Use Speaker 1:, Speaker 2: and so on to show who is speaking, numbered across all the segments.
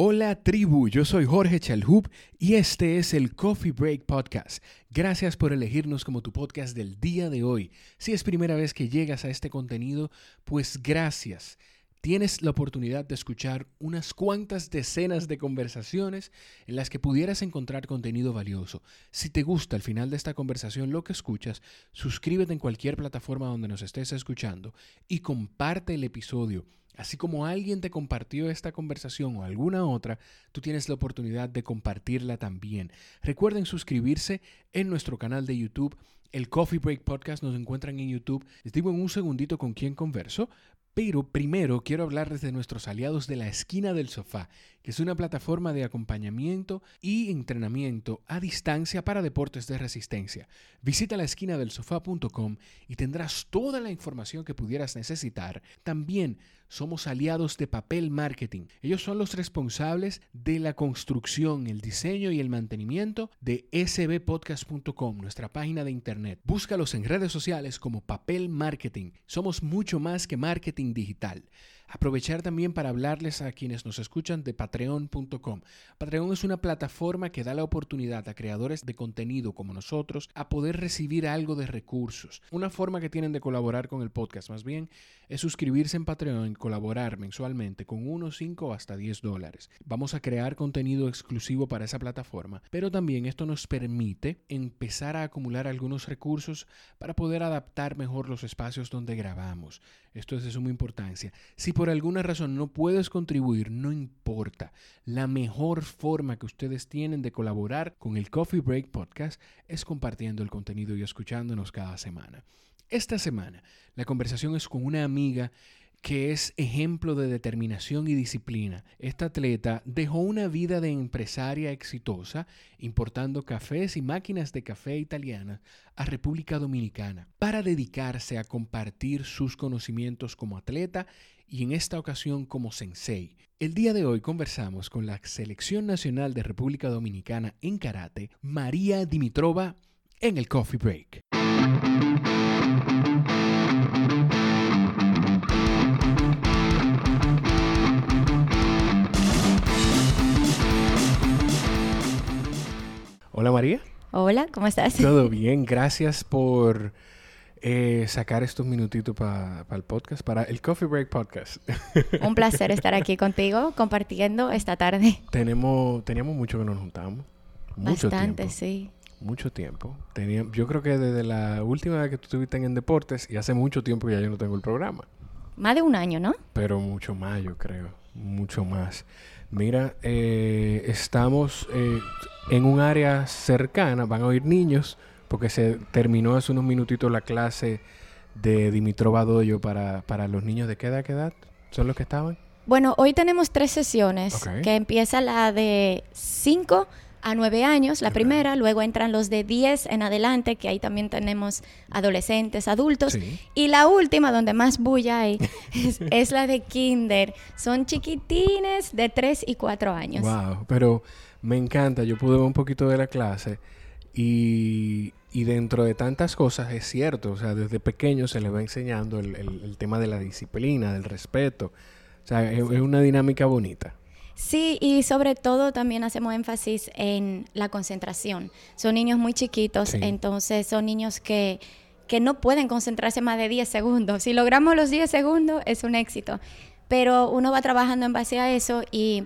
Speaker 1: Hola tribu, yo soy Jorge Chalhub y este es el Coffee Break Podcast. Gracias por elegirnos como tu podcast del día de hoy. Si es primera vez que llegas a este contenido, pues gracias. Tienes la oportunidad de escuchar unas cuantas decenas de conversaciones en las que pudieras encontrar contenido valioso. Si te gusta al final de esta conversación lo que escuchas, suscríbete en cualquier plataforma donde nos estés escuchando y comparte el episodio Así como alguien te compartió esta conversación o alguna otra, tú tienes la oportunidad de compartirla también. Recuerden suscribirse en nuestro canal de YouTube. El Coffee Break Podcast nos encuentran en YouTube. Les digo en un segundito con quién converso, pero primero quiero hablarles de nuestros aliados de la esquina del sofá, que es una plataforma de acompañamiento y entrenamiento a distancia para deportes de resistencia. Visita la esquina del sofá.com y tendrás toda la información que pudieras necesitar. También somos aliados de Papel Marketing. Ellos son los responsables de la construcción, el diseño y el mantenimiento de sbpodcast.com, nuestra página de internet. Búscalos en redes sociales como Papel Marketing. Somos mucho más que marketing digital. Aprovechar también para hablarles a quienes nos escuchan de patreon.com. Patreon es una plataforma que da la oportunidad a creadores de contenido como nosotros a poder recibir algo de recursos. Una forma que tienen de colaborar con el podcast más bien es suscribirse en Patreon y colaborar mensualmente con unos 5 hasta 10 dólares. Vamos a crear contenido exclusivo para esa plataforma, pero también esto nos permite empezar a acumular algunos recursos para poder adaptar mejor los espacios donde grabamos. Esto es de suma importancia. Si por alguna razón no puedes contribuir, no importa. La mejor forma que ustedes tienen de colaborar con el Coffee Break Podcast es compartiendo el contenido y escuchándonos cada semana. Esta semana la conversación es con una amiga que es ejemplo de determinación y disciplina. Esta atleta dejó una vida de empresaria exitosa importando cafés y máquinas de café italianas a República Dominicana para dedicarse a compartir sus conocimientos como atleta y en esta ocasión como sensei. El día de hoy conversamos con la Selección Nacional de República Dominicana en Karate, María Dimitrova, en el Coffee Break. Hola María.
Speaker 2: Hola, ¿cómo estás?
Speaker 1: Todo bien, gracias por eh, sacar estos minutitos para el podcast, para el Coffee Break Podcast.
Speaker 2: Un placer estar aquí contigo compartiendo esta tarde.
Speaker 1: Tenemos, teníamos mucho que nos juntamos. Mucho
Speaker 2: Bastante, sí.
Speaker 1: Mucho tiempo. Tenía, yo creo que desde la última vez que tú estuviste en Deportes, y hace mucho tiempo que ya yo no tengo el programa.
Speaker 2: Más de un año, ¿no?
Speaker 1: Pero mucho más, yo creo. Mucho más. Mira, eh, estamos eh, en un área cercana, van a oír niños, porque se terminó hace unos minutitos la clase de Dimitrova Doyo para, para los niños de qué edad, qué edad son los que estaban.
Speaker 2: Bueno, hoy tenemos tres sesiones, que empieza la de 5 a 9 años, la primera, luego entran los de 10 en adelante, que ahí también tenemos adolescentes, adultos, y la última, donde más bulla hay, es, la de kinder. Son chiquitines de 3 y 4 años.
Speaker 1: Wow, pero me encanta, yo pude ver un poquito de la clase y, dentro de tantas cosas es cierto, o sea, desde pequeño se les va enseñando el, tema de la disciplina, del respeto, o sea, es una dinámica bonita.
Speaker 2: Sí, y sobre todo también hacemos énfasis en la concentración. Son niños muy chiquitos, entonces son niños que, que no pueden concentrarse más de 10 segundos. Si logramos los 10 segundos, es un éxito. Pero uno va trabajando en base a eso y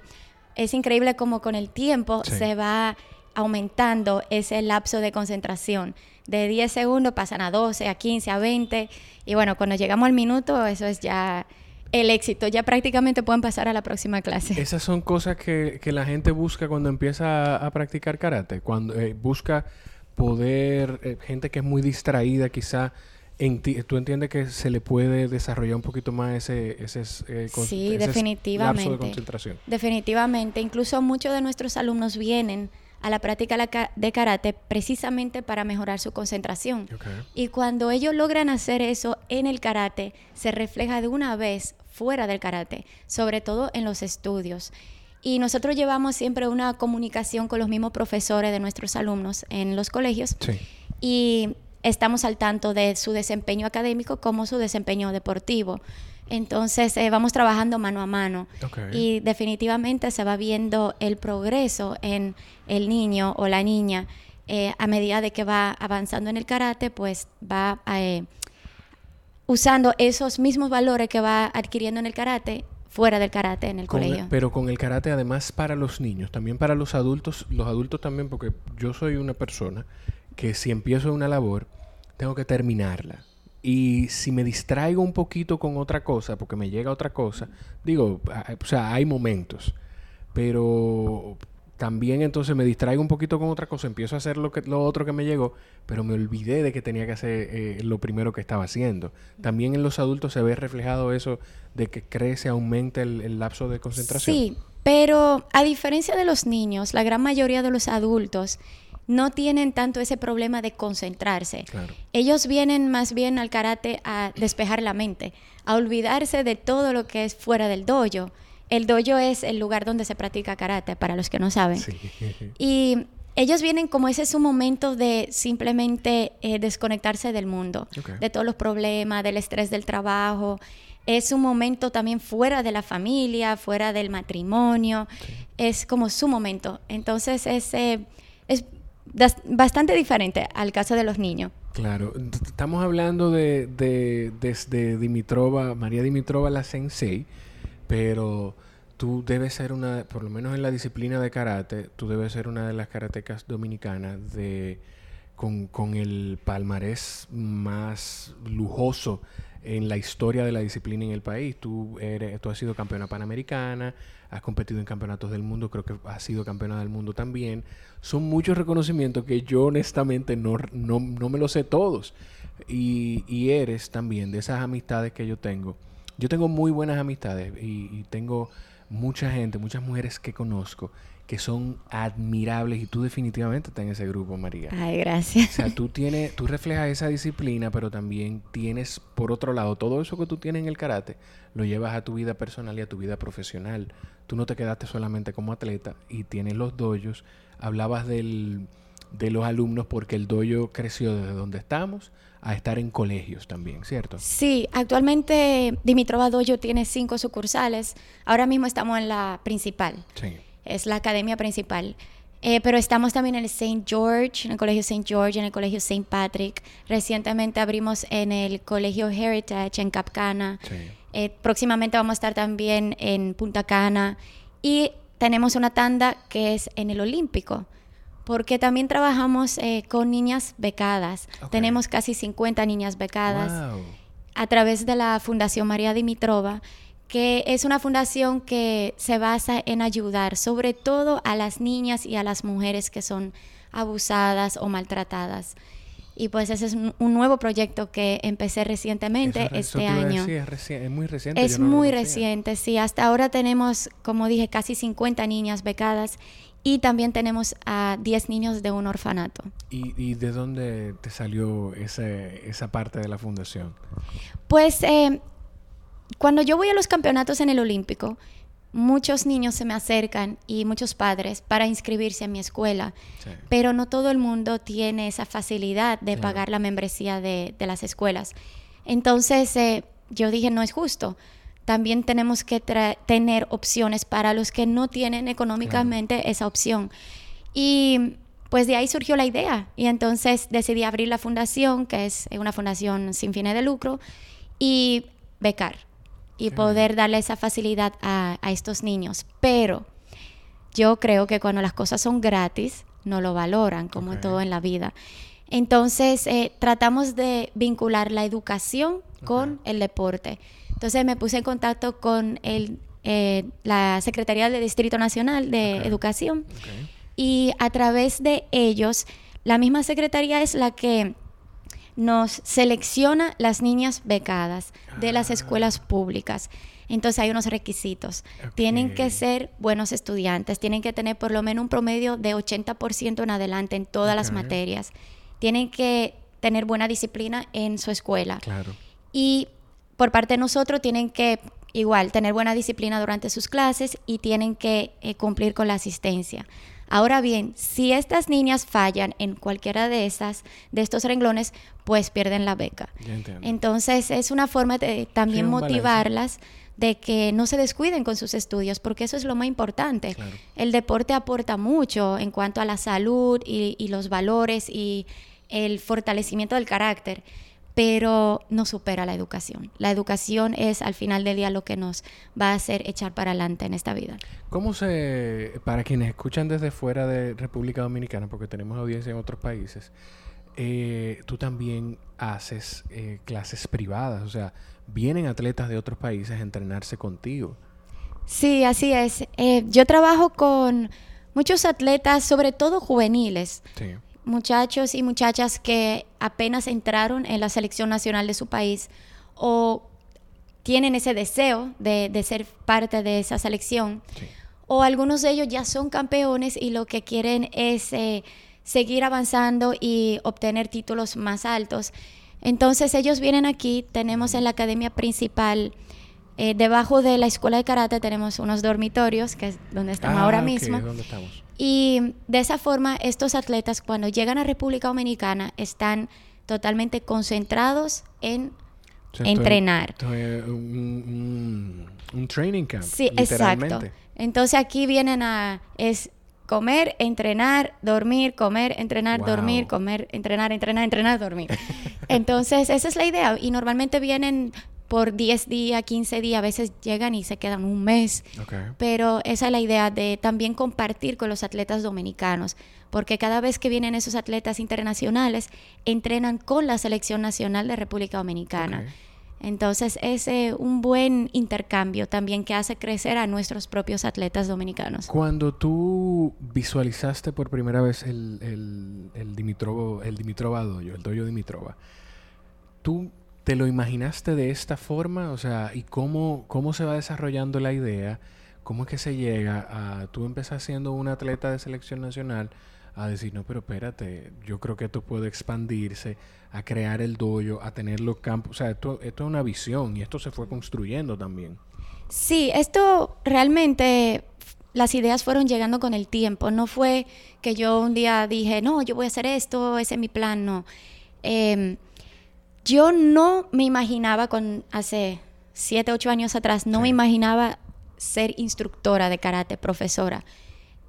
Speaker 2: es increíble como con el tiempo se va aumentando ese lapso de concentración. De 10 segundos pasan a 12, a 15, a 20. Y bueno, cuando llegamos al minuto, eso es ya el éxito. Ya prácticamente pueden pasar a la próxima clase.
Speaker 1: Esas son cosas que, la gente busca cuando empieza a, practicar karate. Cuando eh, busca poder, eh, gente que es muy distraída quizá, en ¿tú entiendes que se le puede desarrollar un poquito más ese, ese,
Speaker 2: eh, sí, definitivamente.
Speaker 1: de concentración?
Speaker 2: Definitivamente. Incluso muchos de nuestros alumnos vienen a la práctica de karate precisamente para mejorar su concentración. Y cuando ellos logran hacer eso en el karate, se refleja de una vez fuera del karate, sobre todo en los estudios. Y nosotros llevamos siempre una comunicación con los mismos profesores de nuestros alumnos en los colegios. Y estamos al tanto de su desempeño académico como su desempeño deportivo. Entonces eh, vamos trabajando mano a mano y definitivamente se va viendo el progreso en el niño o la niña eh, a medida de que va avanzando en el karate, pues va eh, usando esos mismos valores que va adquiriendo en el karate fuera del karate en el colegio.
Speaker 1: pero con el karate además para los niños, también para los adultos, los adultos también, porque yo soy una persona que si empiezo una labor, tengo que terminarla. Y si me distraigo un poquito con otra cosa, porque me llega otra cosa, digo, o sea, hay momentos. Pero también entonces me distraigo un poquito con otra cosa, empiezo a hacer lo, que, lo otro que me llegó, pero me olvidé de que tenía que hacer eh, lo primero que estaba haciendo. También en los adultos se ve reflejado eso de que crece, aumenta el, el lapso de concentración.
Speaker 2: Sí, pero a diferencia de los niños, la gran mayoría de los adultos no tienen tanto ese problema de concentrarse. Ellos vienen más bien al karate a despejar la mente, a olvidarse de todo lo que es fuera del dojo. El dojo es el lugar donde se practica karate, para los que no saben. Y ellos vienen como ese es su momento de simplemente eh, desconectarse del mundo, de todos los problemas, del estrés del trabajo. Es un momento también fuera de la familia, fuera del matrimonio. Es como su momento. Entonces es, es bastante diferente al caso de los niños.
Speaker 1: Claro, estamos hablando de, de, desde Dimitrova, María Dimitrova la sensei, pero tú debes ser una, por lo menos en la disciplina de karate, tú debes ser una de las karatecas dominicanas de, con, con el palmarés más lujoso en la historia de la disciplina en el país. Tú, eres, tú has sido campeona panamericana, has competido en campeonatos del mundo, creo que has sido campeona del mundo también. Son muchos reconocimientos que yo honestamente no, no, no me los sé todos. Y, y, eres también de esas amistades que yo tengo. Yo tengo muy buenas amistades y, y tengo mucha gente, muchas mujeres que conozco que son admirables y tú definitivamente estás en ese grupo, María.
Speaker 2: Ay, gracias.
Speaker 1: O sea, tú tienes, tú reflejas esa disciplina, pero también tienes, por otro lado, todo eso que tú tienes en el karate, lo llevas a tu vida personal y a tu vida profesional. Tú no te quedaste solamente como atleta y tienes los doyos. Hablabas del, de los alumnos porque el doyo creció desde donde estamos a estar en colegios también, ¿cierto?
Speaker 2: Sí, actualmente Dimitrova Dojo tiene cinco sucursales. Ahora mismo estamos en la principal. Sí es la academia principal. Eh, pero estamos también en el St. George, en el Colegio St. George, en el Colegio St. Patrick. Recientemente abrimos en el Colegio Heritage en Capcana. Eh, próximamente vamos a estar también en Punta Cana. Y tenemos una tanda que es en el Olímpico, porque también trabajamos eh, con niñas becadas. Tenemos casi 50 niñas becadas a través de la Fundación María Dimitrova que es una fundación que se basa en ayudar sobre todo a las niñas y a las mujeres que son abusadas o maltratadas. Y pues ese es un, nuevo proyecto que empecé recientemente este año.
Speaker 1: es, muy reciente.
Speaker 2: Es muy reciente, sí. Hasta ahora tenemos, como dije, casi 50 niñas becadas y también tenemos a 10 niños de un orfanato.
Speaker 1: ¿Y, de dónde te salió ese, esa parte de la fundación?
Speaker 2: Pues eh, cuando yo voy a los campeonatos en el Olímpico, muchos niños se me acercan y muchos padres para inscribirse en mi escuela, pero no todo el mundo tiene esa facilidad de pagar la membresía de, las escuelas. Entonces eh, yo dije, no es justo. También tenemos que tener opciones para los que no tienen económicamente esa opción. Y pues de ahí surgió la idea. Y entonces decidí abrir la fundación, que es una fundación sin fines de lucro, y becar y poder darle esa facilidad a, estos niños. Pero yo creo que cuando las cosas son gratis, no lo valoran, como todo en la vida. Entonces, eh, tratamos de vincular la educación con el deporte. Entonces, me puse en contacto con el, eh, la Secretaría del Distrito Nacional de Educación y a través de ellos, la misma Secretaría es la que nos selecciona las niñas becadas de las ah. escuelas públicas. Entonces hay unos requisitos. Tienen que ser buenos estudiantes, tienen que tener por lo menos un promedio de 80% en adelante en todas las materias. Tienen que tener buena disciplina en su escuela. Y por parte de nosotros tienen que igual tener buena disciplina durante sus clases y tienen que eh, cumplir con la asistencia. Ahora bien, si estas niñas fallan en cualquiera de estas, de estos renglones, pues pierden la beca. Entonces es una forma de también motivarlas de que no se descuiden con sus estudios, porque eso es lo más importante. El deporte aporta mucho en cuanto a la salud y, los valores y el fortalecimiento del carácter, pero no supera la educación. La educación es al final del día lo que nos va a hacer echar para adelante en esta vida.
Speaker 1: ¿Cómo se, para quienes escuchan desde fuera de República Dominicana, porque tenemos audiencia en otros países, eh, tú también haces eh, clases privadas, o sea, vienen atletas de otros países a entrenarse contigo.
Speaker 2: Sí, así es. Eh, yo trabajo con muchos atletas, sobre todo juveniles. Muchachos y muchachas que apenas entraron en la selección nacional de su país o tienen ese deseo de, ser parte de esa selección. O algunos de ellos ya son campeones y lo que quieren es eh, seguir avanzando y obtener títulos más altos. Entonces ellos vienen aquí, tenemos en la academia principal, eh, debajo de la escuela de karate tenemos unos dormitorios, que es donde estamos ahora ah, mismo. Y de esa forma estos atletas cuando llegan a República Dominicana están totalmente concentrados en entrenar.
Speaker 1: un, training camp.
Speaker 2: Sí, exacto. Entonces aquí vienen a... Es, comer, entrenar, dormir, comer, entrenar, dormir, comer, entrenar, entrenar, entrenar, dormir. Entonces, esa es la idea. Y normalmente vienen por 10 días, 15 días, a veces llegan y se quedan un mes. Pero esa es la idea de también compartir con los atletas dominicanos, porque cada vez que vienen esos atletas internacionales, entrenan con la selección nacional de República Dominicana. Entonces es un buen intercambio también que hace crecer a nuestros propios atletas dominicanos.
Speaker 1: Cuando tú visualizaste por primera vez el, el, el, Dimitrovo, el Dimitrova Dojo, el Dojo Dimitrova, ¿tú te lo imaginaste de esta forma? O sea, ¿y cómo, cómo se va desarrollando la idea? ¿Cómo es que se llega a... Tú empezas siendo un atleta de selección nacional a decir, no, pero espérate, yo creo que esto puede expandirse, a crear el dojo, a tener los campos. O sea, esto, esto es una visión y esto se fue construyendo también.
Speaker 2: Sí, esto realmente las ideas fueron llegando con el tiempo. No fue que yo un día dije, no, yo voy a hacer esto, ese es mi plan, no. Em, yo no me imaginaba con hace siete, ocho años atrás, no me imaginaba ser instructora de karate, profesora.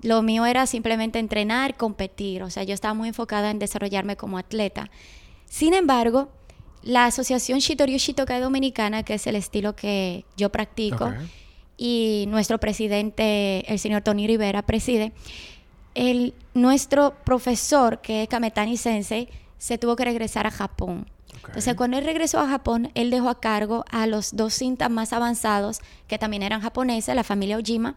Speaker 2: Lo mío era simplemente entrenar, competir. O sea, yo estaba muy enfocada en desarrollarme como atleta. Sin embargo, la Asociación Shitoryu Shitokai Dominicana, que es el estilo que yo practico, y nuestro presidente, el señor Tony Rivera, preside, el, nuestro profesor, que es Kametani Sensei, se tuvo que regresar a Japón. Entonces, cuando él regresó a Japón, él dejó a cargo a los dos cintas más avanzados, que también eran japoneses, la familia Ojima,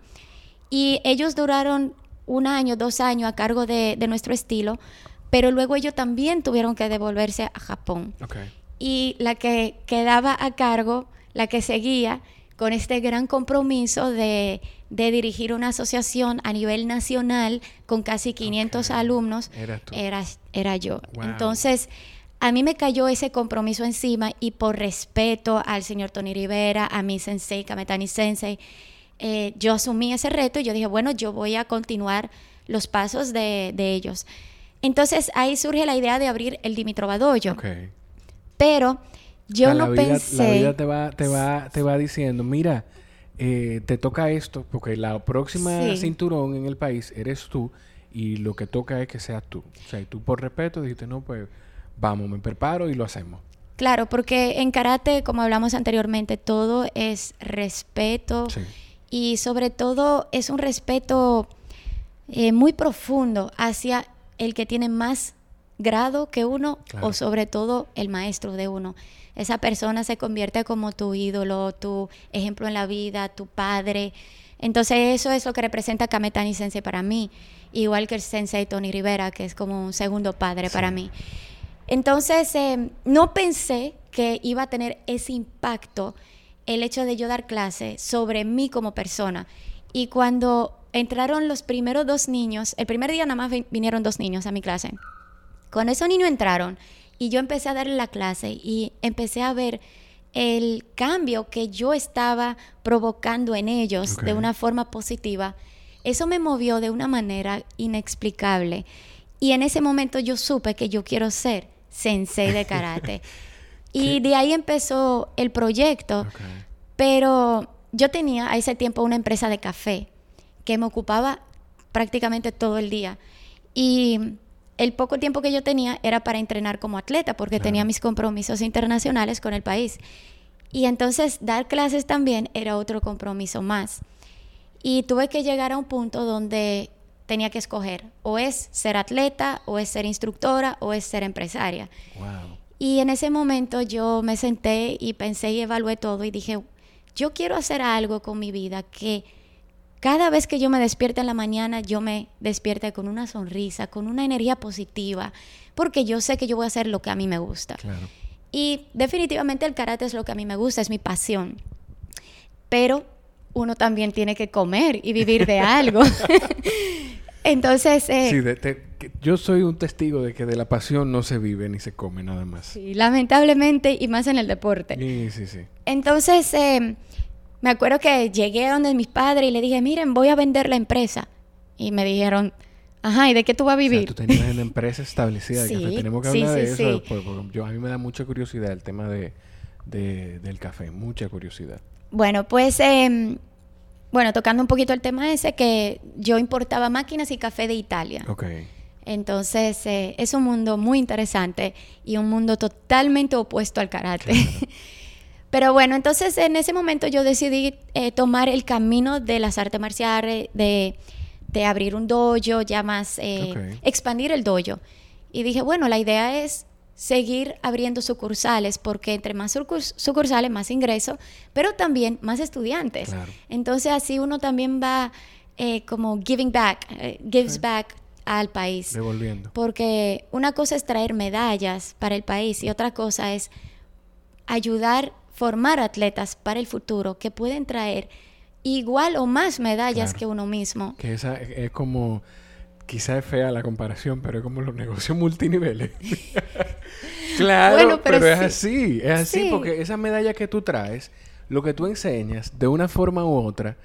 Speaker 2: y ellos duraron un año, dos años a cargo de, nuestro estilo, pero luego ellos también tuvieron que devolverse a Japón. Y la que quedaba a cargo, la que seguía con este gran compromiso de, dirigir una asociación a nivel nacional con casi 500 alumnos, era, era, yo. Entonces, a mí me cayó ese compromiso encima y por respeto al señor Tony Rivera, a mi sensei, Kametani Sensei, eh, yo asumí ese reto y yo dije, bueno, yo voy a continuar los pasos de, ellos. Entonces ahí surge la idea de abrir el Dimitrova Dojo. Pero yo no pensé...
Speaker 1: La vida te va, te va, te va diciendo, mira, eh, te toca esto, porque la próxima cinturón en el país eres tú y lo que toca es que seas tú. O sea, y tú por respeto dijiste, no, pues vamos, me preparo y lo hacemos.
Speaker 2: Claro, porque en karate, como hablamos anteriormente, todo es respeto. Sí y sobre todo es un respeto eh, muy profundo hacia el que tiene más grado que uno o sobre todo el maestro de uno. Esa persona se convierte como tu ídolo, tu ejemplo en la vida, tu padre. Entonces eso es lo que representa Kametani Sensei para mí, igual que el Sensei Tony Rivera, que es como un segundo padre para mí. Entonces eh, no pensé que iba a tener ese impacto el hecho de yo dar clase sobre mí como persona. Y cuando entraron los primeros dos niños, el primer día nada más vinieron dos niños a mi clase. Cuando esos niños entraron y yo empecé a darle la clase y empecé a ver el cambio que yo estaba provocando en ellos de una forma positiva, eso me movió de una manera inexplicable. Y en ese momento yo supe que yo quiero ser sensei de karate. y de ahí empezó el proyecto. Pero yo tenía a ese tiempo una empresa de café que me ocupaba prácticamente todo el día. Y el poco tiempo que yo tenía era para entrenar como atleta, porque tenía mis compromisos internacionales con el país. Y entonces dar clases también era otro compromiso más. Y tuve que llegar a un punto donde tenía que escoger, o es ser atleta, o es ser instructora, o es ser empresaria. Y en ese momento yo me senté y pensé y evalué todo y dije, yo quiero hacer algo con mi vida que cada vez que yo me despierte en la mañana, yo me despierte con una sonrisa, con una energía positiva, porque yo sé que yo voy a hacer lo que a mí me gusta. Y definitivamente el karate es lo que a mí me gusta, es mi pasión. Pero uno también tiene que comer y vivir de algo. Entonces...
Speaker 1: Eh, sí, yo soy un testigo de que de la pasión no se vive ni se come nada más.
Speaker 2: Sí, lamentablemente y más en el deporte.
Speaker 1: Sí, sí, sí.
Speaker 2: Entonces, eh, me acuerdo que llegué a donde mis padres y le dije, miren, voy a vender la empresa. Y me dijeron, ajá, ¿y de qué tú vas a vivir?
Speaker 1: tú tenías una empresa establecida sí, Tenemos que hablar de eso. yo, a mí me da mucha curiosidad el tema de, del café, mucha curiosidad.
Speaker 2: Bueno, pues, em, bueno, tocando un poquito el tema ese, que yo importaba máquinas y café de Italia.
Speaker 1: Ok.
Speaker 2: Entonces, eh, es un mundo muy interesante y un mundo totalmente opuesto al karate. Pero bueno, entonces en ese momento yo decidí eh, tomar el camino de las artes marciales, de, abrir un dojo, ya más eh, expandir el dojo. Y dije, bueno, la idea es seguir abriendo sucursales, porque entre más sucursales, más ingresos, pero también más estudiantes. Entonces así uno también va eh, como giving back, gives back al país.
Speaker 1: Devolviendo.
Speaker 2: Porque una cosa es traer medallas para el país y otra cosa es ayudar formar atletas para el futuro que pueden traer igual o más medallas que uno mismo.
Speaker 1: Que esa es como, quizá es fea la comparación, pero es como los negocios multiniveles. claro, pero, es así, es así, porque esa medalla que tú traes, lo que tú enseñas, de una forma u otra,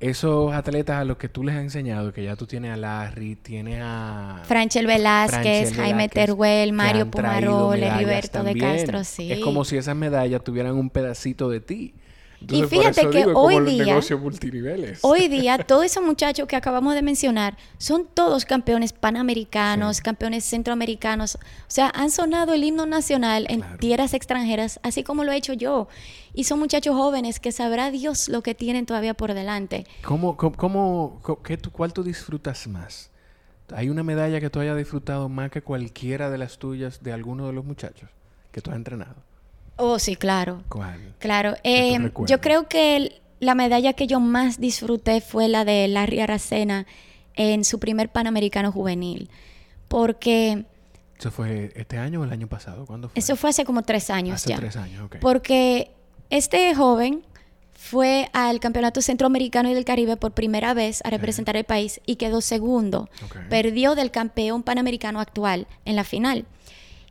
Speaker 1: esos atletas a los que tú les has enseñado, que ya tú tienes a Larry, tienes a...
Speaker 2: Franchel Velázquez, Jaime Teruel, Mario Pumarol, Heriberto de Castro, sí.
Speaker 1: Es como si esas medallas tuvieran un pedacito de ti
Speaker 2: y fíjate que hoy día,
Speaker 1: multiniveles.
Speaker 2: hoy día, todos esos muchachos que acabamos de mencionar son todos campeones panamericanos, campeones centroamericanos. O sea, han sonado el himno nacional en tierras extranjeras, así como lo he hecho yo. Y son muchachos jóvenes que sabrá Dios lo que tienen todavía por delante.
Speaker 1: ¿Cómo, cómo, qué, cuál tú disfrutas más? ¿Hay una medalla que tú hayas disfrutado más que cualquiera de las tuyas de alguno de los muchachos que tú has entrenado?
Speaker 2: Oh, sí, claro.
Speaker 1: ¿Cuál?
Speaker 2: Claro. Eh, yo creo que la medalla que yo más disfruté fue la de Larry Aracena en su primer Panamericano Juvenil. Porque...
Speaker 1: ¿Eso fue este año o el año pasado? ¿Cuándo fue?
Speaker 2: Eso fue hace como tres años
Speaker 1: hace
Speaker 2: ya.
Speaker 1: tres años, ok.
Speaker 2: Porque este joven fue al Campeonato Centroamericano y del Caribe por primera vez a representar el país y quedó segundo. Perdió del campeón panamericano actual en la final.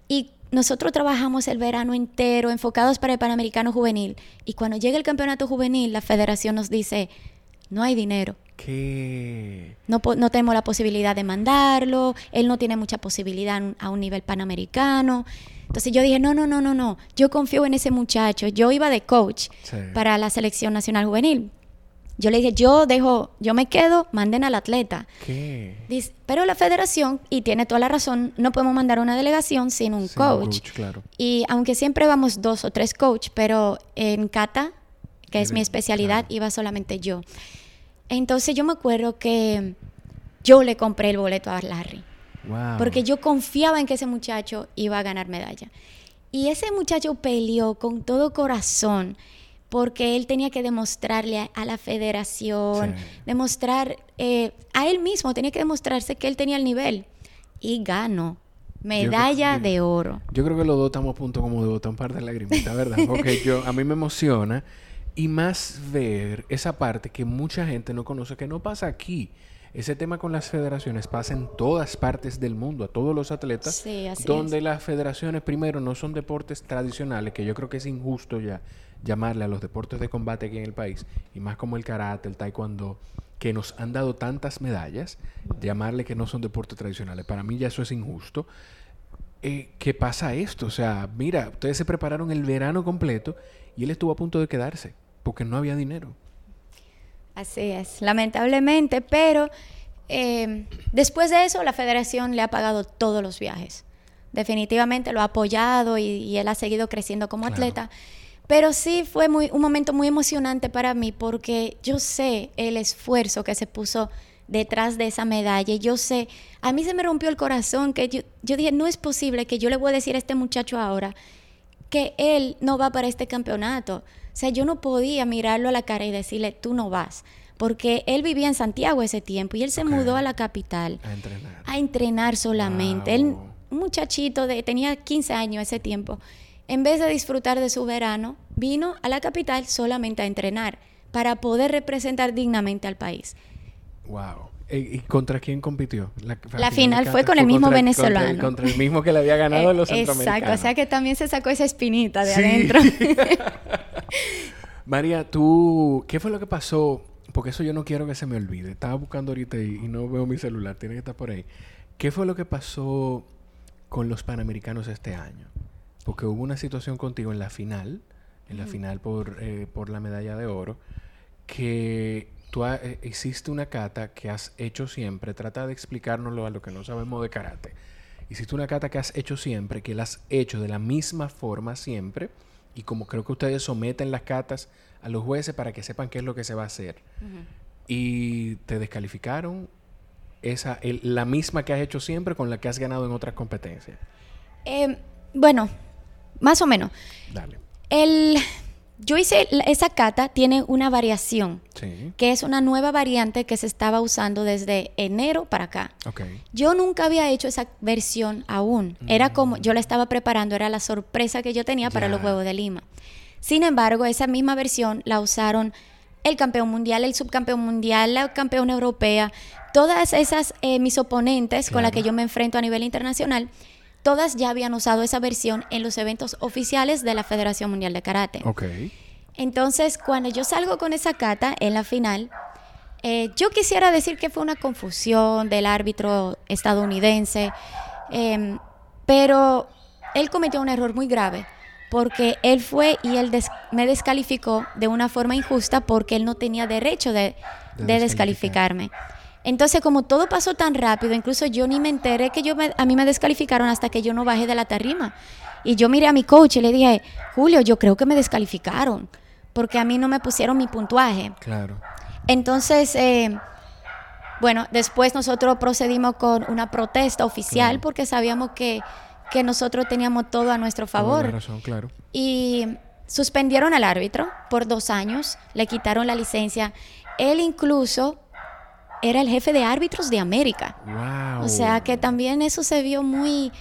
Speaker 2: Y nosotros trabajamos el verano entero enfocados para el Panamericano Juvenil y cuando llega el campeonato juvenil la federación nos dice, no hay dinero.
Speaker 1: ¿Qué?
Speaker 2: No, no tenemos la posibilidad de mandarlo, él no tiene mucha posibilidad a un nivel panamericano. Entonces yo dije, no, no, no, no, no, yo confío en ese muchacho. Yo iba de coach para la selección nacional juvenil. Yo le dije, yo dejo, yo me quedo, manden al atleta.
Speaker 1: ¿Qué?
Speaker 2: Dice, pero la federación, y tiene toda la razón, no podemos mandar una delegación sin un coach.
Speaker 1: claro.
Speaker 2: Y aunque siempre vamos dos o tres coach, pero en kata, que es mi especialidad, iba solamente yo. Entonces yo me acuerdo que yo le compré el boleto a Larry.
Speaker 1: Wow.
Speaker 2: Porque yo confiaba en que ese muchacho iba a ganar medalla. Y ese muchacho peleó con todo corazón porque él tenía que demostrarle a, la federación, demostrar eh, a él mismo, tenía que demostrarse que él tenía el nivel. Y ganó. Medalla de oro.
Speaker 1: Yo creo que los dos estamos a punto como de botar un par de lagrimitas, ¿verdad? Porque yo, a mí me emociona y más ver esa parte que mucha gente no conoce, que no pasa aquí. Ese tema con las federaciones pasa en todas partes del mundo, a todos los atletas,
Speaker 2: sí,
Speaker 1: donde las federaciones primero no son deportes tradicionales, que yo creo que es injusto ya llamarle a los deportes de combate aquí en el país, y más como el karate, el taekwondo, que nos han dado tantas medallas, llamarle que no son deportes tradicionales. Para mí ya eso es injusto. Eh, ¿Qué pasa esto? O sea, mira, ustedes se prepararon el verano completo y él estuvo a punto de quedarse porque no había dinero.
Speaker 2: Así es, lamentablemente, pero eh, después de eso la federación le ha pagado todos los viajes. Definitivamente lo ha apoyado y, él ha seguido creciendo como atleta. Pero sí fue muy, un momento muy emocionante para mí porque yo sé el esfuerzo que se puso detrás de esa medalla. Y yo sé, a mí se me rompió el corazón que yo, yo dije, no es posible que yo le voy a decir a este muchacho ahora que él no va para este campeonato. O sea, yo no podía mirarlo a la cara y decirle, tú no vas. Porque él vivía en Santiago ese tiempo y él se mudó a la capital.
Speaker 1: A entrenar.
Speaker 2: A entrenar solamente. Él, un muchachito de, tenía 15 años ese tiempo. En vez de disfrutar de su verano, vino a la capital solamente a entrenar para poder representar dignamente al país.
Speaker 1: Wow. ¿Y contra quién compitió?
Speaker 2: La, final fue con el mismo venezolano.
Speaker 1: Contra, el mismo que le había ganado los centroamericanos.
Speaker 2: Exacto, o sea que también se sacó esa espinita de adentro.
Speaker 1: María, tú, ¿qué fue lo que pasó? Porque eso yo no quiero que se me olvide. Estaba buscando ahorita y, no veo mi celular, tiene que estar por ahí. ¿Qué fue lo que pasó con los Panamericanos este año? Porque hubo una situación contigo en la final, en la final por, eh, por la medalla de oro, que tú eh, hiciste una cata que has hecho siempre. Trata de explicárnoslo a lo que no sabemos de karate. Hiciste una cata que has hecho siempre, que la has hecho de la misma forma siempre y como creo que ustedes someten las catas a los jueces para que sepan qué es lo que se va a hacer. Y te descalificaron esa, la misma que has hecho siempre con la que has ganado en otras competencias.
Speaker 2: Em, bueno, más o menos.
Speaker 1: Dale.
Speaker 2: El, yo hice, esa cata tiene una variación, que es una nueva variante que se estaba usando desde enero para acá. Yo nunca había hecho esa versión aún. Era como, mm. yo la estaba preparando, era la sorpresa que yo tenía para los Juegos de Lima. Sin embargo, esa misma versión la usaron el campeón mundial, el subcampeón mundial, la campeona europea, todas esas eh, mis oponentes con las que yo me enfrento a nivel internacional todas ya habían usado esa versión en los eventos oficiales de la Federación Mundial de Karate.
Speaker 1: Ok.
Speaker 2: Entonces, cuando yo salgo con esa cata en la final, eh, yo quisiera decir que fue una confusión del árbitro estadounidense, em, pero él cometió un error muy grave porque él fue y él me descalificó de una forma injusta porque él no tenía derecho de, descalificarme. Entonces, como todo pasó tan rápido, incluso yo ni me enteré que yo a mí me descalificaron hasta que yo no bajé de la tarima. Y yo miré a mi coach y le dije, Julio, yo creo que me descalificaron, porque a mí no me pusieron mi puntuaje.
Speaker 1: Claro.
Speaker 2: Entonces, eh, bueno, después nosotros procedimos con una protesta oficial porque sabíamos que, que, nosotros teníamos todo a nuestro favor.
Speaker 1: razón, claro.
Speaker 2: Y suspendieron al árbitro por dos años, le quitaron la licencia. Él incluso era el jefe de árbitros de América. O sea que también eso se vio muy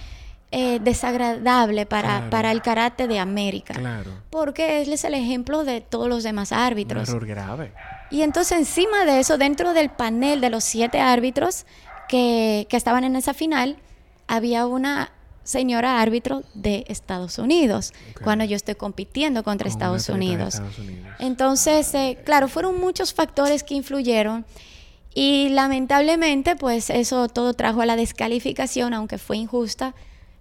Speaker 2: eh, desagradable para, para el karate de América.
Speaker 1: Claro.
Speaker 2: Porque él es el ejemplo de todos los demás árbitros.
Speaker 1: Un error grave.
Speaker 2: Y entonces encima de eso, dentro del panel de los siete árbitros que, que estaban en esa final, había una señora árbitro de Estados Unidos, cuando yo estoy compitiendo contra Estados Unidos. Entonces, eh, claro, fueron muchos factores que influyeron y lamentablemente, pues eso todo trajo a la descalificación, aunque fue injusta.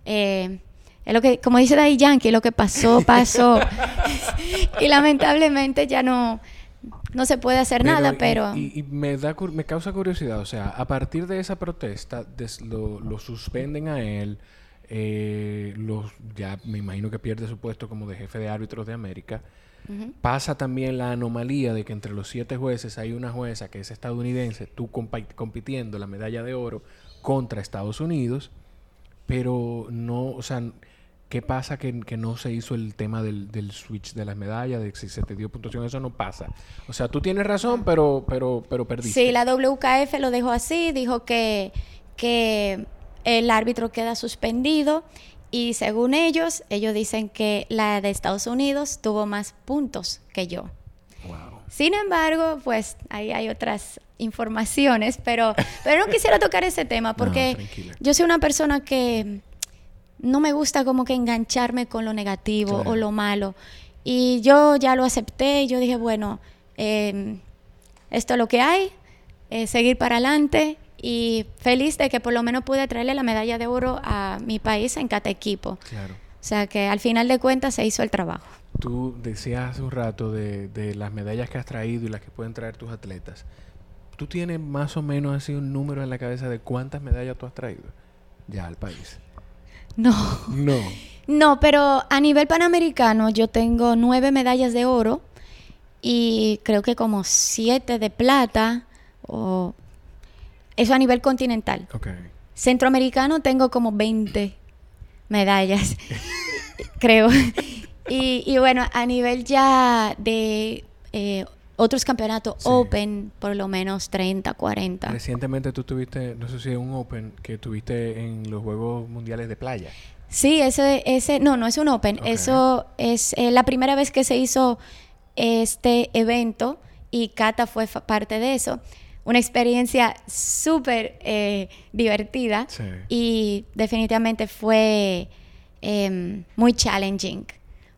Speaker 2: Eh, es lo que, como dice Daddy Yankee, lo que pasó, pasó. y lamentablemente ya no, no se puede hacer nada, pero...
Speaker 1: Y, me, da, me causa curiosidad, o sea, a partir de esa protesta, lo, suspenden a él, eh, los, ya me imagino que pierde su puesto como de jefe de árbitros de América. Pasa también la anomalía de que entre los siete jueces hay una jueza que es estadounidense, tú compitiendo la medalla de oro contra Estados Unidos, pero no, o sea, ¿qué pasa que, no se hizo el tema del, switch de las medallas, de si se te dio puntuación? Eso no pasa. O sea, tú tienes razón, pero, pero, pero perdiste.
Speaker 2: Sí, la WKF lo dejó así, dijo que, que el árbitro queda suspendido y según ellos, ellos dicen que la de Estados Unidos tuvo más puntos que yo. Sin embargo, pues ahí hay otras informaciones, pero, pero no quisiera tocar ese tema porque yo soy una persona que no me gusta como que engancharme con lo negativo o lo malo. Y yo ya lo acepté y yo dije, bueno, em, esto es lo que hay, eh, seguir para adelante y feliz de que por lo menos pude traerle la medalla de oro a mi país en cada equipo. Claro. O sea que al final de cuentas se hizo el trabajo.
Speaker 1: Tú decías hace un rato de, de las medallas que has traído y las que pueden traer tus atletas. ¿Tú tienes más o menos así un número en la cabeza de cuántas medallas tú has traído ya al país?
Speaker 2: No.
Speaker 1: No.
Speaker 2: No, pero a nivel panamericano yo tengo nueve medallas de oro y creo que como siete de plata o eso a nivel continental.
Speaker 1: Okay.
Speaker 2: Centroamericano tengo como 20 medallas, creo. Y, bueno, a nivel ya de eh, otros campeonatos Open, por lo menos 30, 40.
Speaker 1: Recientemente tú tuviste, no sé si es un Open que tuviste en los Juegos Mundiales de Playa.
Speaker 2: Sí, ese, ese, no, no es un Open. Eso es eh, la primera vez que se hizo este evento y Cata fue parte de eso. Una experiencia súper eh, divertida y definitivamente fue em, muy challenging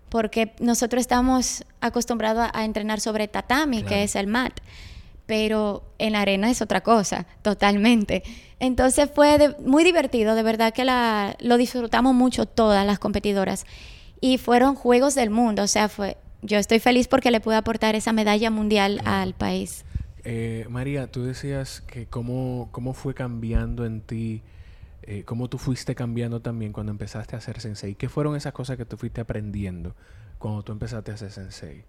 Speaker 2: porque nosotros estamos acostumbrados a, entrenar sobre tatami, que es el mat, pero en la arena es otra cosa, totalmente. Entonces fue muy divertido, de verdad que la, lo disfrutamos mucho todas las competidoras. Y fueron Juegos del Mundo, o sea, fue, yo estoy feliz porque le pude aportar esa medalla mundial al país.
Speaker 1: Eh, María, tú decías que cómo, cómo fue cambiando en ti, eh, cómo tú fuiste cambiando también cuando empezaste a hacer sensei. ¿Qué fueron esas cosas que tú fuiste aprendiendo cuando tú empezaste a hacer sensei?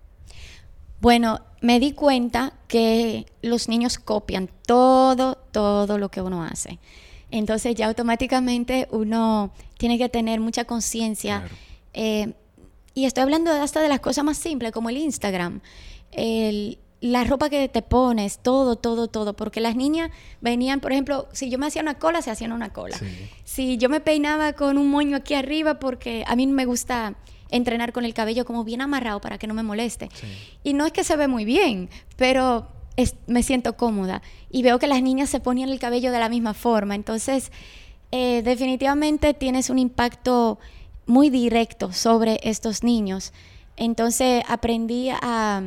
Speaker 2: Bueno, me di cuenta que los niños copian todo, todo lo que uno hace. Entonces ya automáticamente uno tiene que tener mucha conciencia. Eh, y estoy hablando hasta de las cosas más simples, como el Instagram. La ropa que te pones, todo, todo, todo. Porque las niñas venían, por ejemplo, si yo me hacía una cola, se hacían una cola. Si yo me peinaba con un moño aquí arriba, porque a mí me gusta entrenar con el cabello como bien amarrado para que no me moleste. Y no es que se ve muy bien, pero me siento cómoda. Y veo que las niñas se ponían el cabello de la misma forma. Entonces, eh, definitivamente tienes un impacto muy directo sobre estos niños. Entonces aprendí a,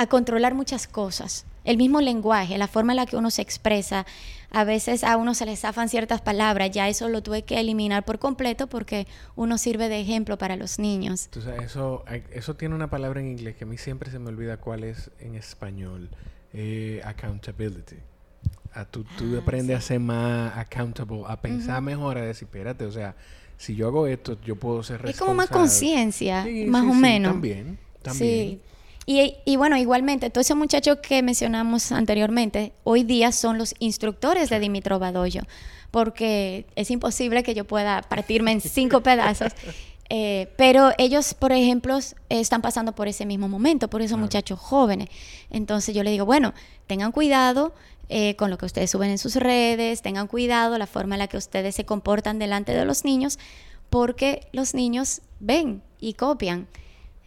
Speaker 2: a controlar muchas cosas. El mismo lenguaje, la forma en la que uno se expresa, a veces a uno se le zafan ciertas palabras, ya eso lo tuve que eliminar por completo porque uno sirve de ejemplo para los niños.
Speaker 1: Entonces, eso, eso tiene una palabra en inglés que a mí siempre se me olvida cuál es en español. Eh, accountability. A tú, tú ah, aprendes a ser más accountable, a pensar mejor, a decir, espérate, o sea, si yo hago esto, yo puedo ser responsable. Es
Speaker 2: como más conciencia, más o menos.
Speaker 1: También, también.
Speaker 2: Sí. Y, bueno, igualmente, todos esos muchachos que mencionamos anteriormente, hoy día son los instructores de Dimitro Badoyo, porque es imposible que yo pueda partirme en cinco pedazos. Eh, pero ellos, por ejemplo, están pasando por ese mismo momento, por esos muchachos jóvenes. Entonces yo le digo, bueno, tengan cuidado eh, con lo que ustedes suben en sus redes, tengan cuidado la forma en la que ustedes se comportan delante de los niños, porque los niños ven y copian.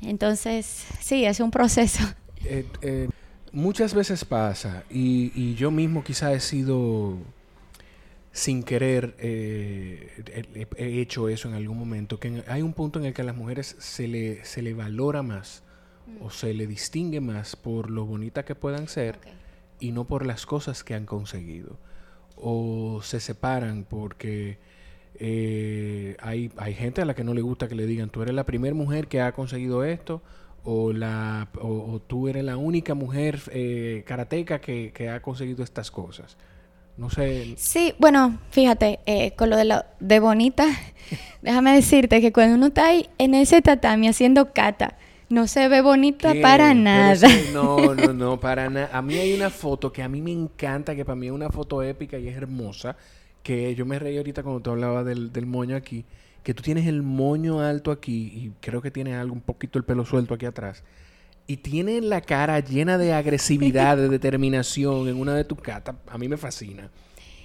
Speaker 2: Entonces, sí, es un proceso.
Speaker 1: Eh, eh, muchas veces pasa, y, yo mismo quizá he sido, sin querer, eh, he hecho eso en algún momento, que hay un punto en el que a las mujeres se le, se le valora más o se le distingue más por lo bonita que puedan ser y no por las cosas que han conseguido. O se separan porque eh, hay, hay gente a la que no le gusta que le digan, tú eres la primera mujer que ha conseguido esto, o, la, o, tú eres la única mujer eh, karateca que, que, ha conseguido estas cosas. No sé.
Speaker 2: Sí, bueno, fíjate, eh, con lo de, lo, de bonita, déjame decirte que cuando uno está ahí en ese tatami haciendo kata, no se ve bonita para nada.
Speaker 1: no, no, no, para nada. A mí hay una foto que a mí me encanta, que para mí es una foto épica y es hermosa, que yo me reí ahorita cuando tú hablabas del, del moño aquí, que tú tienes el moño alto aquí y creo que tienes algo un poquito el pelo suelto aquí atrás. Y tiene la cara llena de agresividad, de determinación en una de tus catas. A mí me fascina.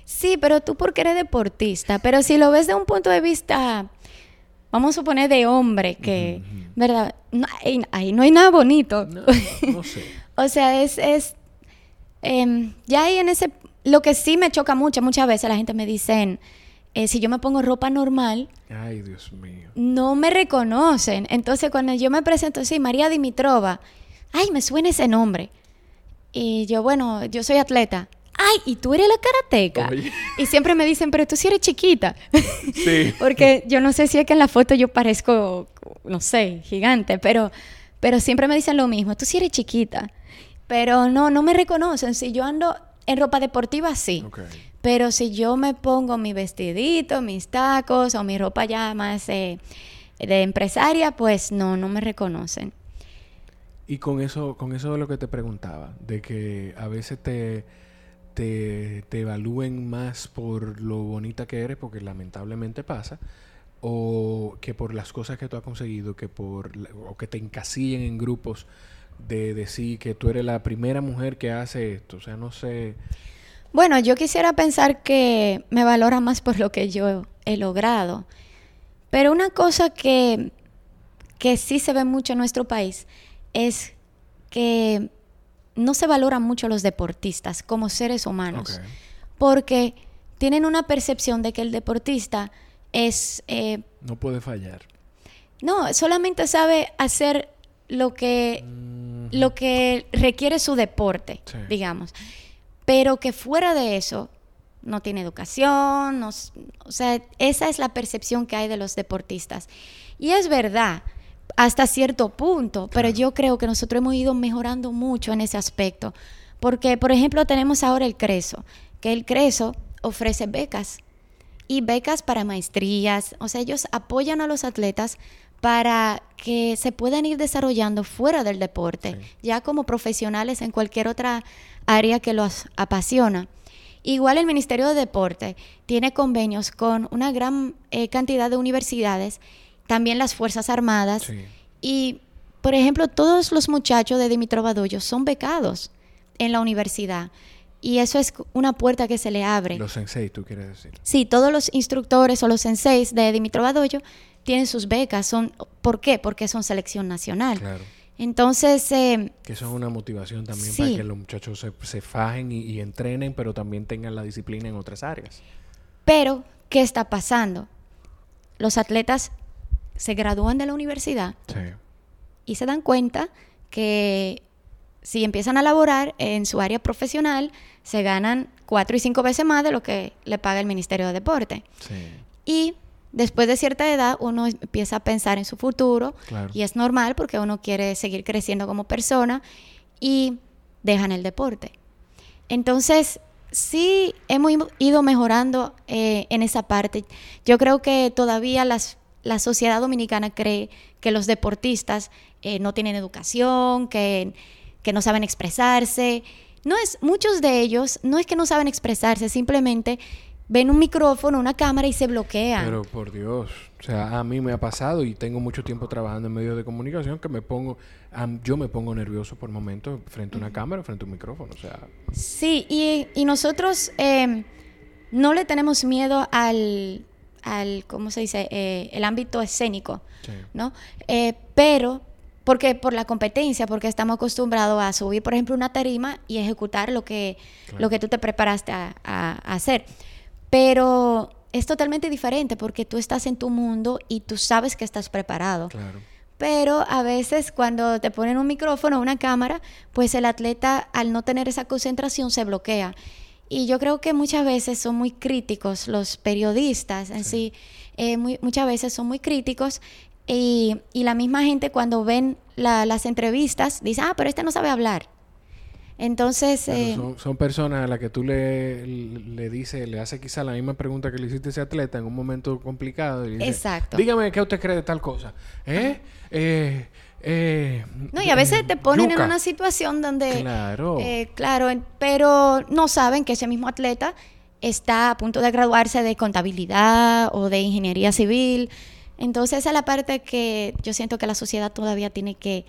Speaker 2: Sí, pero tú porque eres deportista. Pero si lo ves de un punto de vista, vamos a suponer de hombre, que, ¿verdad? ahí no hay nada bonito.
Speaker 1: No, sé.
Speaker 2: o sea, es, es em, ya ahí en ese lo que sí me choca mucho, muchas veces la gente me dice, eh, si yo me pongo ropa normal,
Speaker 1: Ay, Dios mío.
Speaker 2: no me reconocen. Entonces, cuando yo me presento así, María Dimitrova, ay, me suena ese nombre. Y yo, bueno, yo soy atleta. Ay, ¿y tú eres la karateca? Y siempre me dicen, pero tú sí eres chiquita. Sí. Porque yo no sé si es que en la foto yo parezco, no sé, gigante, pero, pero siempre me dicen lo mismo, tú sí eres chiquita. Pero no, no me reconocen. Si yo ando en ropa deportiva, sí. Pero si yo me pongo mi vestidito, mis tacos o mi ropa ya más eh, de empresaria, pues no, no me reconocen.
Speaker 1: Y con eso, con eso de lo que te preguntaba, de que a veces te, te, te evalúen más por lo bonita que eres, porque lamentablemente pasa, o que por las cosas que tú has conseguido, que por o que te encasillen en grupos de decir que tú eres la primera mujer que hace esto, o sea, no sé.
Speaker 2: Bueno, yo quisiera pensar que me valora más por lo que yo he logrado. Pero una cosa que, que sí se ve mucho en nuestro país es que no se valoran mucho los deportistas como seres humanos, porque tienen una percepción de que el deportista es...
Speaker 1: Eh, no puede fallar.
Speaker 2: No, solamente sabe hacer lo que, lo que requiere su deporte, digamos. Pero que fuera de eso, no tiene educación, o sea, esa es la percepción que hay de los deportistas. Y es verdad, hasta cierto punto, pero yo creo que nosotros hemos ido mejorando mucho en ese aspecto. Porque, por ejemplo, tenemos ahora el CRESO, que el CRESO ofrece becas y becas para maestrías. O sea, ellos apoyan a los atletas para que se puedan ir desarrollando fuera del deporte, ya como profesionales en cualquier otra área que los apasiona. Igual el Ministerio de Deporte tiene convenios con una gran eh, cantidad de universidades también las Fuerzas Armadas. Y, por ejemplo, todos los muchachos de Dimitrov son becados en la universidad. Y eso es una puerta que se le abre.
Speaker 1: Los senseis, tú quieres decir.
Speaker 2: Sí, todos los instructores o los senseis de Dimitrov tienen sus becas. Son, ¿Por qué? Porque son selección nacional. Claro. Entonces... Eh,
Speaker 1: que eso es una motivación también para que los muchachos se, fajen y, y, entrenen, pero también tengan la disciplina en otras áreas.
Speaker 2: Pero, ¿qué está pasando? Los atletas se gradúan de la universidad y se dan cuenta que si empiezan a laborar en su área profesional, se ganan cuatro y cinco veces más de lo que le paga el Ministerio de Deporte. Y después de cierta edad uno empieza a pensar en su futuro y es normal porque uno quiere seguir creciendo como persona y dejan el deporte. Entonces, sí hemos ido mejorando eh, en esa parte. Yo creo que todavía las la sociedad dominicana cree que los deportistas eh, no tienen educación, que, que, no saben expresarse. No es, muchos de ellos no es que no saben expresarse, simplemente ven un micrófono, una cámara y se bloquean.
Speaker 1: Pero por Dios, o sea, a mí me ha pasado y tengo mucho tiempo trabajando en medios de comunicación que me pongo, yo me pongo nervioso por momentos frente a una cámara, frente a un micrófono, o sea.
Speaker 2: Sí, y, y nosotros eh, no le tenemos miedo al al, ¿cómo se dice?, eh, el ámbito escénico, ¿no? Eh, pero, porque por la competencia, porque estamos acostumbrados a subir, por ejemplo, una tarima y ejecutar lo que, lo que tú te preparaste a, hacer. Pero es totalmente diferente porque tú estás en tu mundo y tú sabes que estás preparado. Pero a veces cuando te ponen un micrófono o una cámara, pues el atleta al no tener esa concentración se bloquea. Y yo creo que muchas veces son muy críticos los periodistas en sí, eh, muchas veces son muy críticos y, la misma gente cuando ven las entrevistas dice, ah, pero este no sabe hablar. Entonces...
Speaker 1: Eh, son, personas a las que tú le, le dices, le haces quizá la misma pregunta que le hiciste a ese atleta en un momento complicado.
Speaker 2: Exacto.
Speaker 1: Dígame qué usted cree de tal cosa. ¿Eh? Eh, eh,
Speaker 2: no, y a veces te ponen en una situación donde...
Speaker 1: Claro.
Speaker 2: Eh, claro, pero no saben que ese mismo atleta está a punto de graduarse de contabilidad o de ingeniería civil. Entonces esa es la parte que yo siento que la sociedad todavía tiene que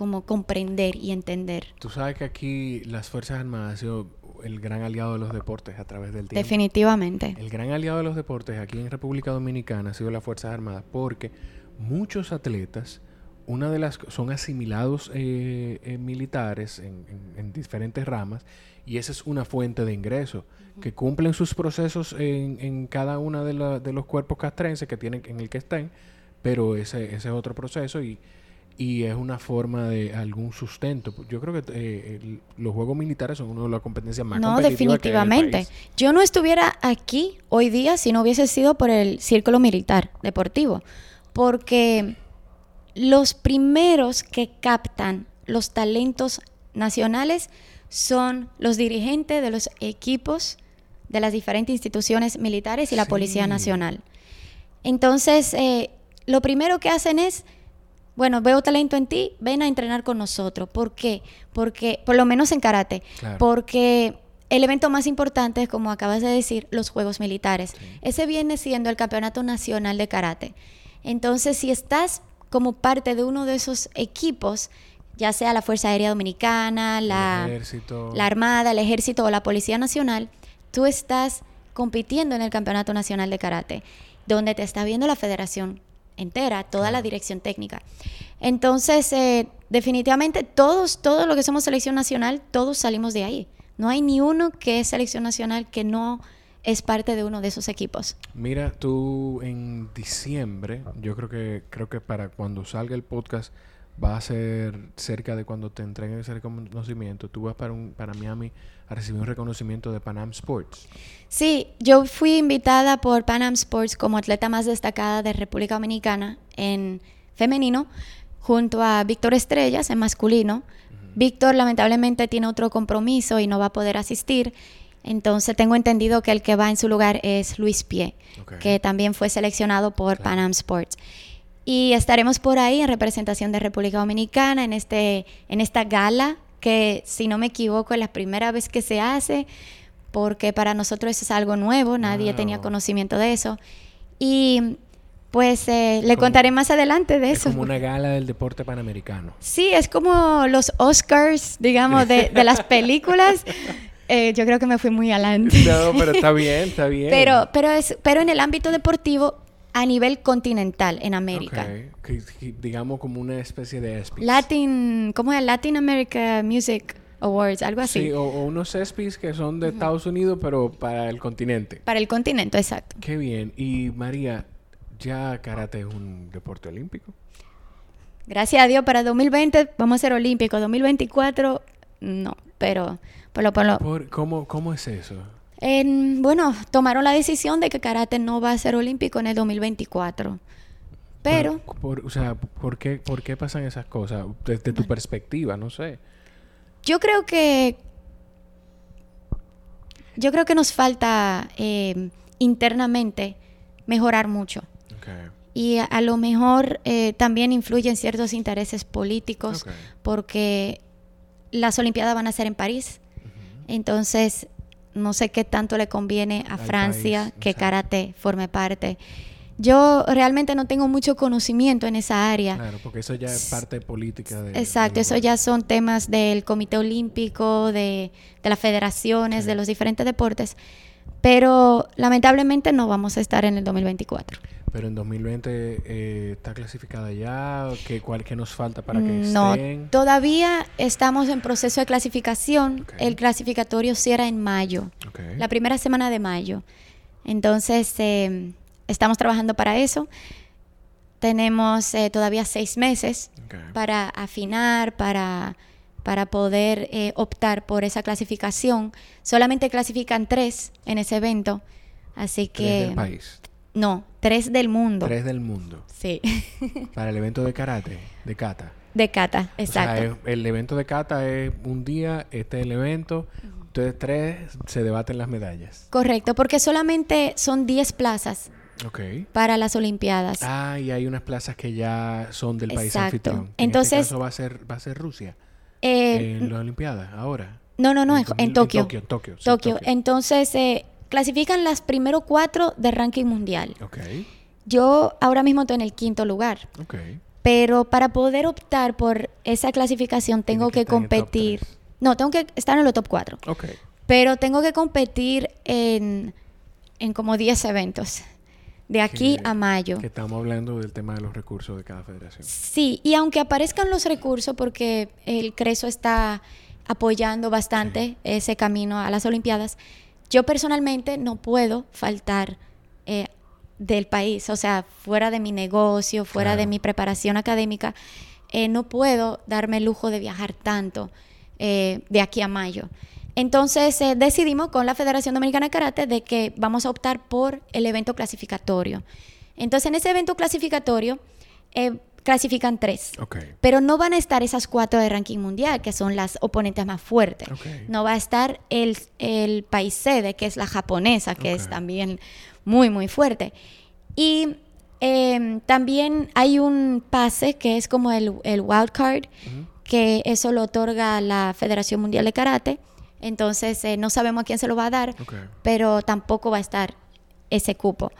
Speaker 2: como comprender y entender.
Speaker 1: Tú sabes que aquí las Fuerzas Armadas han sido el gran aliado de los deportes a través del tiempo.
Speaker 2: Definitivamente.
Speaker 1: El gran aliado de los deportes aquí en República Dominicana ha sido las Fuerzas Armadas porque muchos atletas una de las son asimilados eh, eh, militares en, diferentes ramas y esa es una fuente de ingreso que cumplen sus procesos en, cada uno de, los cuerpos castrenses que tienen en el que estén pero ese, ese es otro proceso y, y es una forma de algún sustento. Yo creo que eh, los juegos militares son una de las competencias más no,
Speaker 2: definitivamente. Yo no estuviera aquí hoy día si no hubiese sido por el círculo militar deportivo, porque los primeros que captan los talentos nacionales son los dirigentes de los equipos de las diferentes instituciones militares y la Policía Nacional. Entonces, eh, lo primero que hacen es, bueno, veo talento en ti, ven a entrenar con nosotros. ¿Por qué? Porque, por lo menos en karate, porque el evento más importante es, como acabas de decir, los Juegos Militares. Ese viene siendo el Campeonato Nacional de Karate. Entonces, si estás como parte de uno de esos equipos, ya sea la Fuerza Aérea Dominicana, la, la Armada, el Ejército o la Policía Nacional, tú estás compitiendo en el Campeonato Nacional de Karate, donde te está viendo la federación entera, toda la dirección técnica. Entonces, eh, definitivamente todos, todos los que somos selección nacional, todos salimos de ahí. No hay ni uno que es selección nacional que no es parte de uno de esos equipos.
Speaker 1: Mira, tú en diciembre, yo creo que creo que para cuando salga el podcast va a ser cerca de cuando te entreguen ese reconocimiento. Tú vas para, un, para Miami a recibir un reconocimiento de Panam Sports.
Speaker 2: Sí, yo fui invitada por Panam Sports como atleta más destacada de República Dominicana en femenino, junto a Víctor Estrellas en masculino. Víctor lamentablemente tiene otro compromiso y no va a poder asistir. Entonces tengo entendido que el que va en su lugar es Luis Pie, que también fue seleccionado por Panam Sports. Y estaremos por ahí en representación de República Dominicana en, este, en esta gala que, si no me equivoco, es la primera vez que se hace, porque para nosotros eso es algo nuevo, nadie tenía conocimiento de eso. Y pues eh, le contaré más adelante de eso.
Speaker 1: Es como una gala del deporte panamericano.
Speaker 2: Sí, es como los Oscars, digamos, de, de las películas. Eh, yo creo que me fui muy adelante.
Speaker 1: No, pero está bien, está bien.
Speaker 2: Pero, pero, es, pero en el ámbito deportivo a nivel continental en América.
Speaker 1: digamos como una especie de ESPYs.
Speaker 2: Latin, ¿cómo es? Latin America Music Awards, algo así.
Speaker 1: Sí, o, unos ESPYs que son de Estados Unidos, pero para el continente.
Speaker 2: Para el continente, exacto.
Speaker 1: Qué bien. Y María, ¿ya karate es un deporte olímpico?
Speaker 2: Gracias a Dios, para 2020 vamos a ser olímpicos. 2024, no, pero por lo... Por lo...
Speaker 1: ¿cómo, ¿Cómo es eso?
Speaker 2: Bueno, tomaron la decisión de que karate no va a ser olímpico en el 2024. Pero...
Speaker 1: por, o sea, ¿por qué, ¿por qué pasan esas cosas? Desde tu perspectiva, no sé.
Speaker 2: Yo creo que... Yo creo que nos falta eh, internamente mejorar mucho. Y a, lo mejor eh, también influyen ciertos intereses políticos porque las Olimpiadas van a ser en París. Entonces, no sé qué tanto le conviene a Francia que karate forme parte. Yo realmente no tengo mucho conocimiento en esa área.
Speaker 1: Claro, porque eso ya es parte política. De,
Speaker 2: Exacto, eso ya son temas del Comité Olímpico, de, las federaciones, de los diferentes deportes. Pero lamentablemente no vamos a estar en el 2024.
Speaker 1: Pero en 2020 eh, está clasificada ya, ¿Qué, cuál, ¿qué nos falta para que
Speaker 2: no, todavía estamos en proceso de clasificación. El clasificatorio cierra en mayo, la primera semana de mayo. Entonces, eh, estamos trabajando para eso. Tenemos eh, todavía seis meses para afinar, para, para poder optar por esa clasificación. Solamente clasifican tres en ese evento. Así que...
Speaker 1: Del país.
Speaker 2: No, tres del mundo.
Speaker 1: Tres del mundo.
Speaker 2: Sí.
Speaker 1: Para el evento de karate, de kata.
Speaker 2: De kata, exacto.
Speaker 1: el evento de kata es un día, este es el evento. Ustedes tres se debaten las medallas.
Speaker 2: Correcto, porque solamente son 10 plazas okay. para las Olimpiadas.
Speaker 1: Ah, y hay unas plazas que ya son del país anfitrión.
Speaker 2: Este Entonces,
Speaker 1: este va a ser, va a ser Rusia. Eh, en las Olimpiadas, ahora.
Speaker 2: No, no, no, en, en, Tokio.
Speaker 1: En Tokio,
Speaker 2: Tokio. Tokio. Entonces, eh, clasifican las primero cuatro de ranking mundial. Okay. Yo ahora mismo estoy en el quinto lugar. Okay. Pero para poder optar por esa clasificación tengo que, competir. No, tengo que estar en los top 4. Okay. Pero tengo que competir en, en como 10 eventos. De aquí a mayo.
Speaker 1: Que estamos hablando del tema de los recursos de cada federación.
Speaker 2: Sí, y aunque aparezcan los recursos, porque el CRESO está apoyando bastante ese camino a las Olimpiadas, yo personalmente no puedo faltar eh, del país, o sea, fuera de mi negocio, fuera de mi preparación académica. eh, no puedo darme el lujo de viajar tanto eh, de aquí a mayo. Entonces eh, decidimos con la Federación Dominicana de Karate de que vamos a optar por el evento clasificatorio. Entonces en ese evento clasificatorio clasifican tres. Pero no van a estar esas cuatro de ranking mundial, que son las oponentes más fuertes. No va a estar el, el país sede, que es la japonesa, que es también muy, muy fuerte. Y Em, también hay un pase que es como el, el wild card, que eso lo otorga la Federación Mundial de Karate. Entonces eh, no sabemos a quién se lo va a dar, pero tampoco va a estar ese cupo.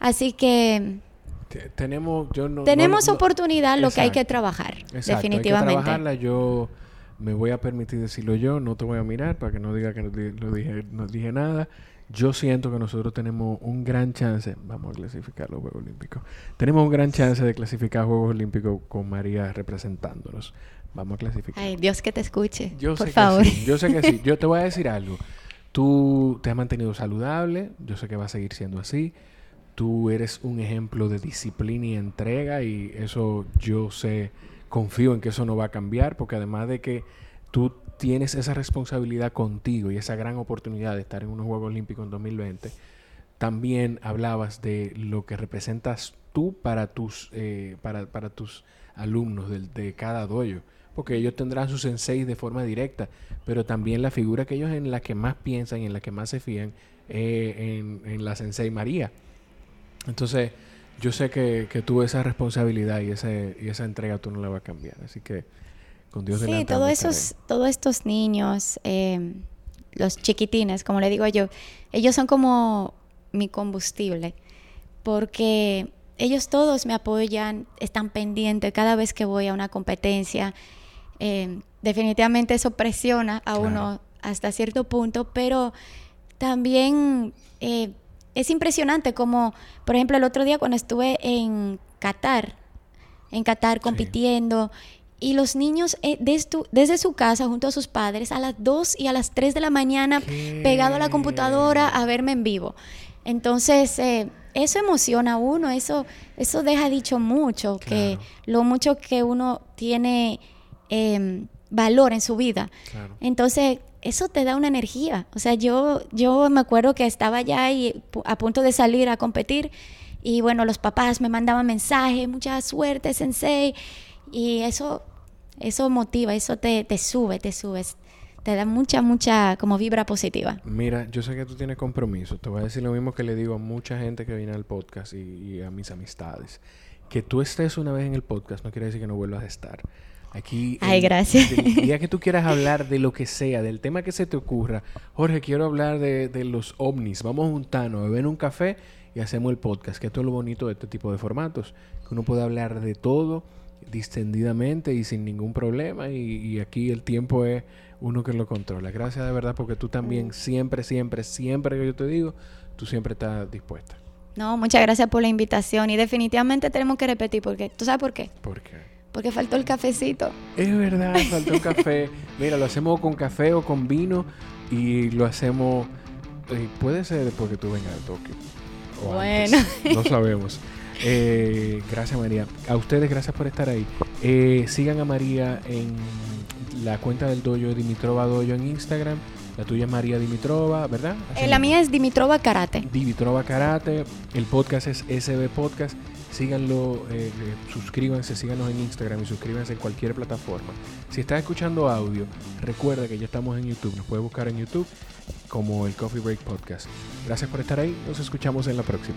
Speaker 2: Así que
Speaker 1: tenemos, yo no,
Speaker 2: tenemos oportunidad, lo que hay que trabajar, definitivamente.
Speaker 1: Hay que trabajarla. Yo me voy a permitir decirlo yo, no te voy a mirar para que no diga que no, dije, no dije nada. Yo siento que nosotros tenemos un gran chance, vamos a clasificar los Juegos Olímpicos, tenemos un gran chance de clasificar Juegos Olímpicos con María representándonos. Vamos a clasificar.
Speaker 2: Ay, Dios que te escuche. Yo por sé favor.
Speaker 1: Que sí. Yo sé que sí. Yo te voy a decir algo. Tú te has mantenido saludable. Yo sé que va a seguir siendo así. Tú eres un ejemplo de disciplina y entrega y eso yo sé, confío en que eso no va a cambiar porque además de que tú tienes esa responsabilidad contigo y esa gran oportunidad de estar en unos Juegos Olímpicos en 2020, también hablabas de lo que representas tú para tus, eh, para, para, tus alumnos de, de, cada doyo. Porque ellos tendrán su sensei de forma directa, pero también la figura que ellos en la que más piensan y en la que más se fían eh, en, en, la sensei María. Entonces, yo sé que, que tú esa responsabilidad y, ese, y esa entrega tú no la vas a cambiar. Así que
Speaker 2: sí, todos esos, todos estos niños, eh, los chiquitines, como le digo yo, ellos son como mi combustible, porque ellos todos me apoyan, están pendientes cada vez que voy a una competencia. Eh, definitivamente eso presiona a uno hasta cierto punto, pero también eh, es impresionante como, por ejemplo, el otro día cuando estuve en Qatar, en Qatar compitiendo y los niños eh, desde, su casa junto a sus padres a las 2 y a las 3 de la mañana pegado a la computadora a verme en vivo. Entonces, eh, eso emociona a uno, eso, eso deja dicho mucho, que lo mucho que uno tiene em, valor en su vida. Entonces, eso te da una energía. O sea, yo, yo me acuerdo que estaba ya ahí a punto de salir a competir y bueno, los papás me mandaban mensajes, mucha suerte, sensei. Y eso eso motiva, eso te, te sube, te subes. Te da mucha, mucha como vibra positiva.
Speaker 1: Mira, yo sé que tú tienes compromiso. Te voy a decir lo mismo que le digo a mucha gente que viene al podcast y, a mis amistades. Que tú estés una vez en el podcast no quiere decir que no vuelvas a estar. Aquí,
Speaker 2: Ay, gracias.
Speaker 1: El día que tú quieras hablar de lo que sea, del tema que se te ocurra, Jorge, quiero hablar de, de los ovnis, vamos a juntarnos, beber un café y hacemos el podcast, que esto es lo bonito de este tipo de formatos, que uno puede hablar de todo distendidamente y sin ningún problema y, aquí el tiempo es uno que lo controla. Gracias de verdad porque tú también siempre, siempre, siempre que yo te digo, tú siempre estás dispuesta.
Speaker 2: No, muchas gracias por la invitación y definitivamente tenemos que repetir porque, ¿tú sabes por qué?
Speaker 1: ¿Por qué?
Speaker 2: Porque faltó el cafecito.
Speaker 1: Es verdad, faltó el café. Mira, lo hacemos con café o con vino y lo hacemos, eh, puede ser después que tú vengas de Tokio. bueno. No sabemos. Eh, gracias María. A ustedes gracias por estar ahí. Eh, sigan a María en la cuenta del dojo Dimitrova Dojo en Instagram. La tuya es María Dimitrova, ¿verdad?
Speaker 2: Eh, la mía es Dimitrova Karate.
Speaker 1: Dimitrova Karate. El podcast es SB Podcast. Síganlo, eh, suscríbanse, síganos en Instagram y suscríbanse en cualquier plataforma. Si estás escuchando audio, recuerda que ya estamos en YouTube. Nos puedes buscar en YouTube como el Coffee Break Podcast. Gracias por estar ahí. Nos escuchamos en la próxima.